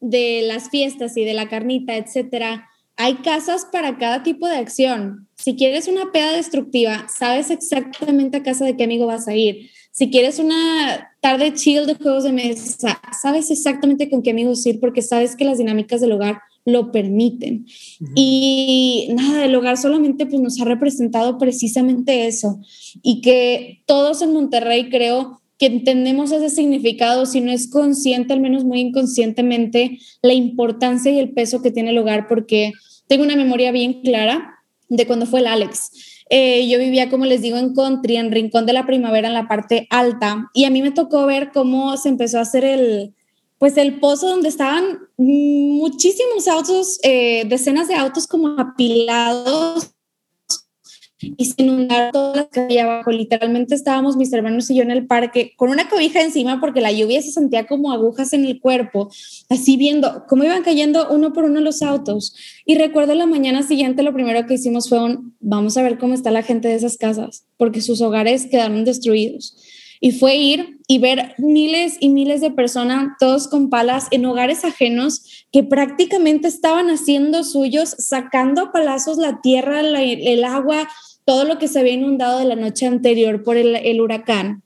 de las fiestas y de la carnita, etcétera, hay casas para cada tipo de acción. Si quieres una peda destructiva, sabes exactamente a casa de qué amigo vas a ir. Si quieres una tarde chill de juegos de mesa, sabes exactamente con qué amigos ir porque sabes que las dinámicas del hogar lo permiten. Y nada, el hogar solamente pues nos ha representado precisamente eso y que todos en Monterrey creo que entendemos ese significado, si no es consciente, al menos muy inconscientemente, la importancia y el peso que tiene el hogar, porque tengo una memoria bien clara de cuando fue el Alex. Eh, yo vivía, como les digo, en country, en Rincón de la Primavera, en la parte alta, y a mí me tocó ver cómo se empezó a hacer el, pues el pozo donde estaban muchísimos autos, eh, decenas de autos como apilados y se inundaron todas las calles abajo. Literalmente estábamos mis hermanos y yo en el parque con una cobija encima porque la lluvia se sentía como agujas en el cuerpo, así viendo cómo iban cayendo uno por uno los autos. Y recuerdo la mañana siguiente lo primero que hicimos fue un, vamos a ver cómo está la gente de esas casas, porque sus hogares quedaron destruidos. Y fue ir y ver miles y miles de personas, todos con palas, en hogares ajenos que prácticamente estaban haciendo suyos, sacando a palazos la tierra, el agua, todo lo que se había inundado de la noche anterior por el, huracán.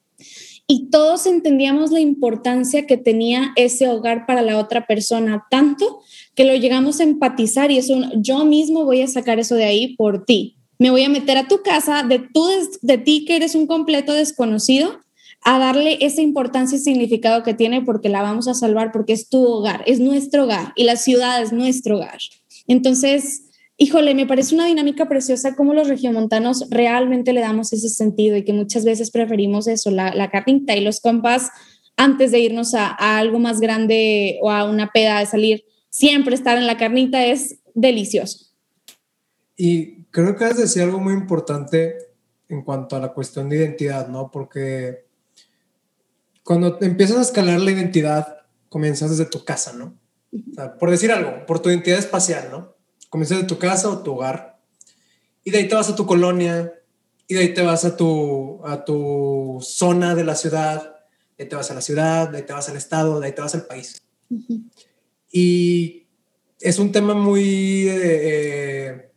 Y todos entendíamos la importancia que tenía ese hogar para la otra persona, tanto que lo llegamos a empatizar y es un, yo mismo voy a sacar eso de ahí por ti. Me voy a meter a tu casa de, tú, de ti que eres un completo desconocido a darle esa importancia y significado que tiene porque la vamos a salvar porque es tu hogar, es nuestro hogar y la ciudad es nuestro hogar. Entonces, híjole, me parece una dinámica preciosa como los regiomontanos realmente le damos ese sentido y que muchas veces preferimos eso, la, la carnita y los compas antes de irnos a, algo más grande o a una peda de salir. Siempre estar en la carnita es delicioso. Y creo que has decir algo muy importante en cuanto a la cuestión de identidad, ¿no? Porque cuando empiezas a escalar la identidad, comienzas desde tu casa, ¿no? por decir algo, por tu identidad espacial, ¿no? Comienzas de tu casa o tu hogar. Y de ahí te vas a tu colonia. Y de ahí te vas a tu, a tu zona de la ciudad. De ahí te vas a la ciudad. De ahí te vas al estado. De ahí te vas al país. Y es un tema muy... Eh,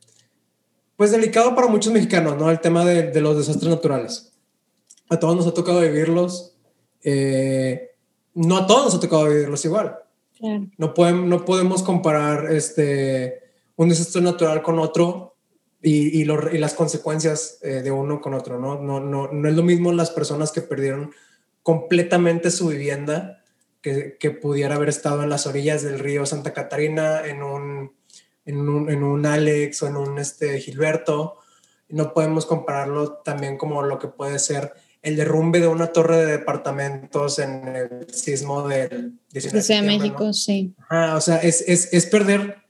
pues delicado para muchos mexicanos, ¿no? El tema de, los desastres naturales. A todos nos ha tocado vivirlos. Eh, no a todos nos ha tocado vivirlos igual. No, podemos, no podemos comparar este, un desastre natural con otro y, y, las consecuencias eh, de uno con otro, ¿no? No, ¿no? no es lo mismo las personas que perdieron completamente su vivienda que, que, pudiera haber estado en las orillas del río Santa Catarina, en un, en un, en un Alex o en un este, Gilberto. No podemos compararlo también como lo que puede ser el derrumbe de una torre de departamentos en el sismo del 19 de México, sí. o sea, es, es, es perder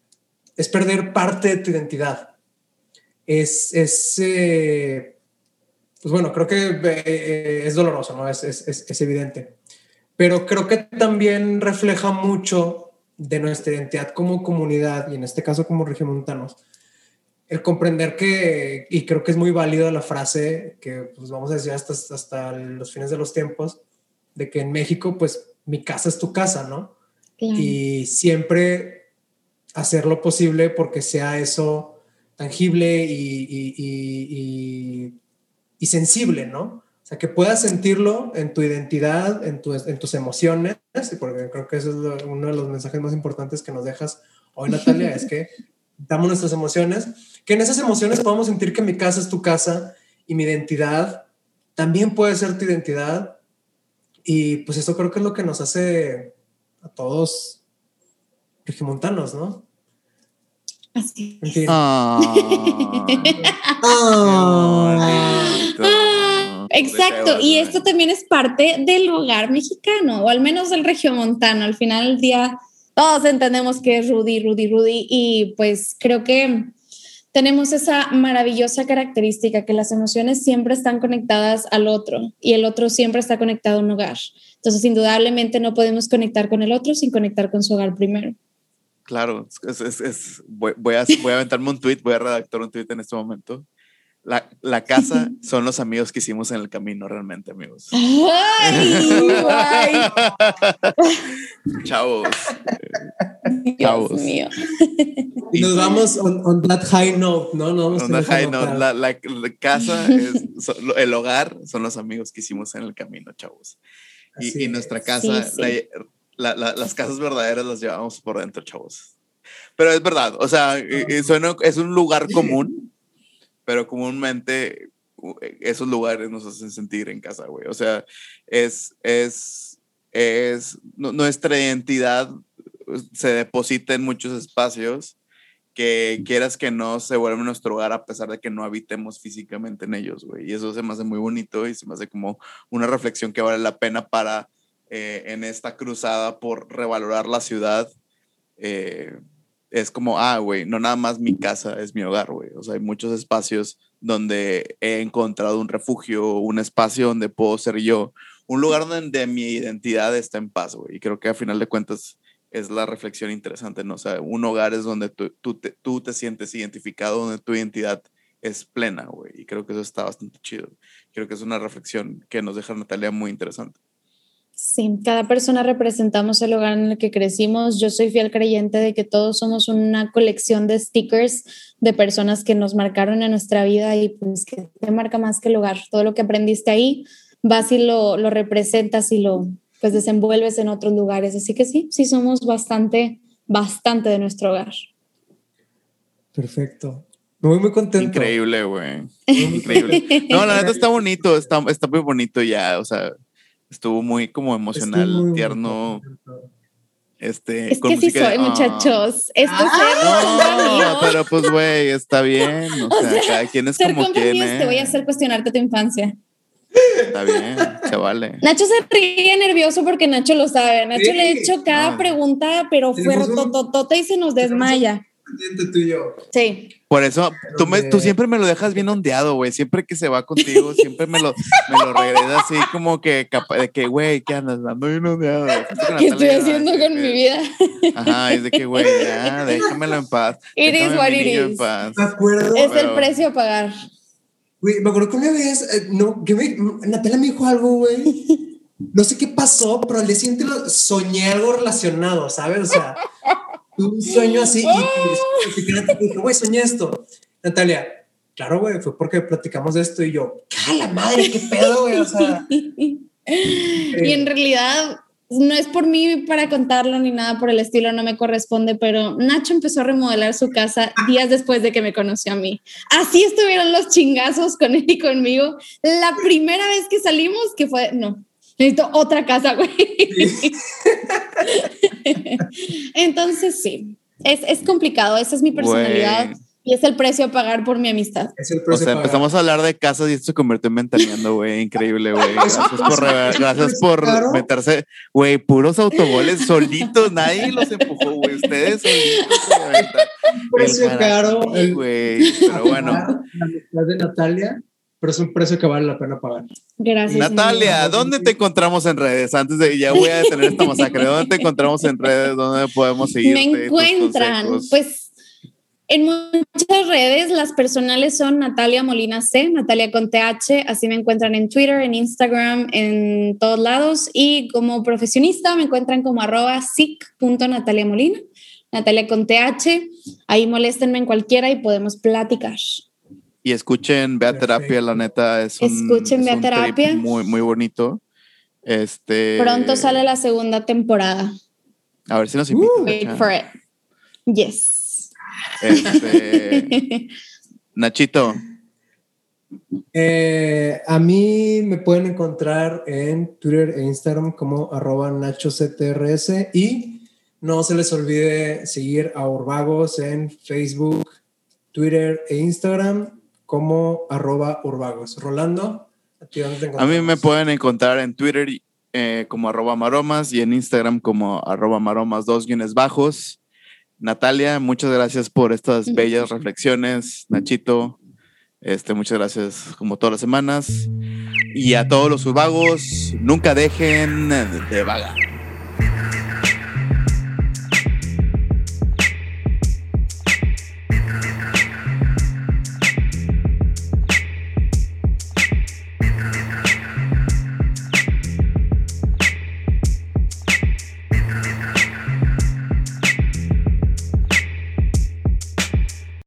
es perder parte de tu identidad. Es, es eh, pues bueno, creo que eh, es doloroso, ¿no? Es, es, es, evidente. Pero creo que también refleja mucho de nuestra identidad como comunidad y en este caso como regiomontanos. El comprender que, y creo que es muy válido la frase que pues vamos a decir hasta, hasta los fines de los tiempos, de que en México pues mi casa es tu casa, ¿no? Y siempre hacer lo posible porque sea eso tangible y, y, sensible, ¿no? O sea, que puedas sentirlo en tu identidad, en, en tus emociones, porque creo que eso es uno de los mensajes más importantes que nos dejas hoy, Natalia, es que damos nuestras emociones, que en esas emociones podamos sentir que mi casa es tu casa y mi identidad también puede ser tu identidad. Y pues eso creo que es lo que nos hace a todos regimontanos, ¿no? Así. Ah. [laughs] Ah. Exacto, y esto también es parte del hogar mexicano, o al menos del regiomontano. Al final del día, todos entendemos que es Rudy, Rudy, Rudy, y pues creo que tenemos esa maravillosa característica que las emociones siempre están conectadas al otro y el otro siempre está conectado a un hogar. Entonces, indudablemente no podemos conectar con el otro sin conectar con su hogar primero. Claro, es, voy, a, voy a aventarme un tweet, voy a redactar un tweet en este momento. La, la, casa [laughs] son los amigos que hicimos en el camino, realmente, amigos. [laughs] ¡Ay! [laughs] Chavos. Dios mío. Nos vamos on, that high note, ¿no? Nos on that high note. La, la, casa, es, el hogar son los amigos que hicimos en el camino, chavos. Y, y nuestra casa, las casas verdaderas las llevamos por dentro, chavos. Pero es verdad, o sea, es un lugar [laughs] común, pero comúnmente esos lugares nos hacen sentir en casa, güey. O sea, es, es, es, nuestra identidad se deposita en muchos espacios que quieras que no se vuelve nuestro hogar a pesar de que no habitemos físicamente en ellos, güey. Y eso se me hace muy bonito y se me hace como una reflexión que vale la pena para eh, en esta cruzada por revalorar la ciudad. Eh, es como, ah, güey, no nada más mi casa es mi hogar, güey. O sea, hay muchos espacios donde he encontrado un refugio, un espacio donde puedo ser yo, un lugar donde mi identidad está en paz, güey. Y creo que a final de cuentas es la reflexión interesante, ¿no? O sea, un hogar es donde tú, tú, te, tú te sientes identificado, donde tu identidad es plena, güey. Y creo que eso está bastante chido. Creo que es una reflexión que nos deja Natalia muy interesante. Sí, cada persona representamos el hogar en el que crecimos. Yo soy fiel creyente de que todos somos una colección de stickers de personas que nos marcaron en nuestra vida y pues que te marca más que el hogar. Todo lo que aprendiste ahí, vas y lo, lo representas y lo pues desenvuelves en otros lugares. Así que sí, sí somos bastante, bastante de nuestro hogar. Perfecto. Muy, muy contento. Increíble, güey. Increíble. No, la verdad está bonito, está, está muy bonito ya, o sea estuvo muy como emocional, tierno. Este, es que sí soy, ah. muchachos. Esto ah, no, pero pues, güey, está bien. [laughs] O, sea, cada quien es como quien Te voy a hacer cuestionarte tu infancia. Está bien, se vale. Nacho se ríe nervioso porque Nacho lo sabe. Nacho le ha hecho cada ah. pregunta, pero fue tototota y se nos desmaya. Tú y yo. Sí. Por eso, tú, me, tú siempre me lo dejas bien ondeado, güey. Siempre que se va contigo, siempre me lo, me lo regresa así como que, de que, güey, ¿qué andas dando bien ondeado? ¿Qué estoy haciendo con mi vida? Ajá, es de que, güey, ya, déjamelo en paz. It is what it is. Me acuerdo. Es el precio a pagar. Güey, me acuerdo que una vez, eh, no, que me, Natalia me dijo algo, güey. [laughs] No sé qué pasó, pero al día siguiente soñé algo relacionado, ¿sabes? O sea, un sueño así y, y, dije, güey, soñé esto. Natalia, claro, güey, fue porque platicamos de esto y yo, ¡ah, la madre, qué pedo, güey! O sea. [laughs] y en realidad, no es por mí para contarlo ni nada por el estilo, no me corresponde, pero Nacho empezó a remodelar su casa días después de que me conoció a mí. Así estuvieron los chingazos con él y conmigo. La primera vez que salimos, que fue, no, necesito otra casa, güey. [laughs] Entonces, sí, es, es, complicado, esa es mi personalidad. Y es el precio a pagar por mi amistad. o sea, empezamos a hablar de casas y esto se convirtió en ventaneando, güey. Increíble, güey. [laughs] Gracias por, gracias por meterse, güey, puros autogoles solitos. Nadie los empujó, güey. Ustedes solitos. Precio caro. Güey. [laughs] Pero bueno. La amistad de Natalia pero es un precio que vale la pena pagar. Gracias. Natalia, ¿dónde te encontramos en redes? Antes de ya voy a detener esta masacre, ¿dónde te encontramos en redes? ¿Dónde podemos seguir? Me encuentran, pues en muchas redes, las personales son Natalia Molina C, Natalia con TH, así me encuentran en Twitter, en Instagram, en todos lados. Y como profesionista me encuentran como arroba sic.natalia Molina, Natalia con TH. Ahí moléstenme en cualquiera y podemos platicar. Y escuchen Vea Terapia, la neta es un, escuchen Vea Terapia. muy, muy bonito. Este, Pronto sale la segunda temporada. A ver si nos invitan. wait for it. Yes. Este, [laughs] Nachito. Eh, a mí me pueden encontrar en Twitter e Instagram como arroba nachoctrs y no se les olvide seguir a Urbagos en Facebook, Twitter e Instagram como arroba urbagos. Rolando, ¿a, mí me pueden encontrar en Twitter eh, como arroba maromas y en Instagram como arroba maromas dos guiones bajos. Natalia, muchas gracias por estas bellas reflexiones. Nachito, este, muchas gracias como todas las semanas. Y a todos los urbagos, nunca dejen de vagar.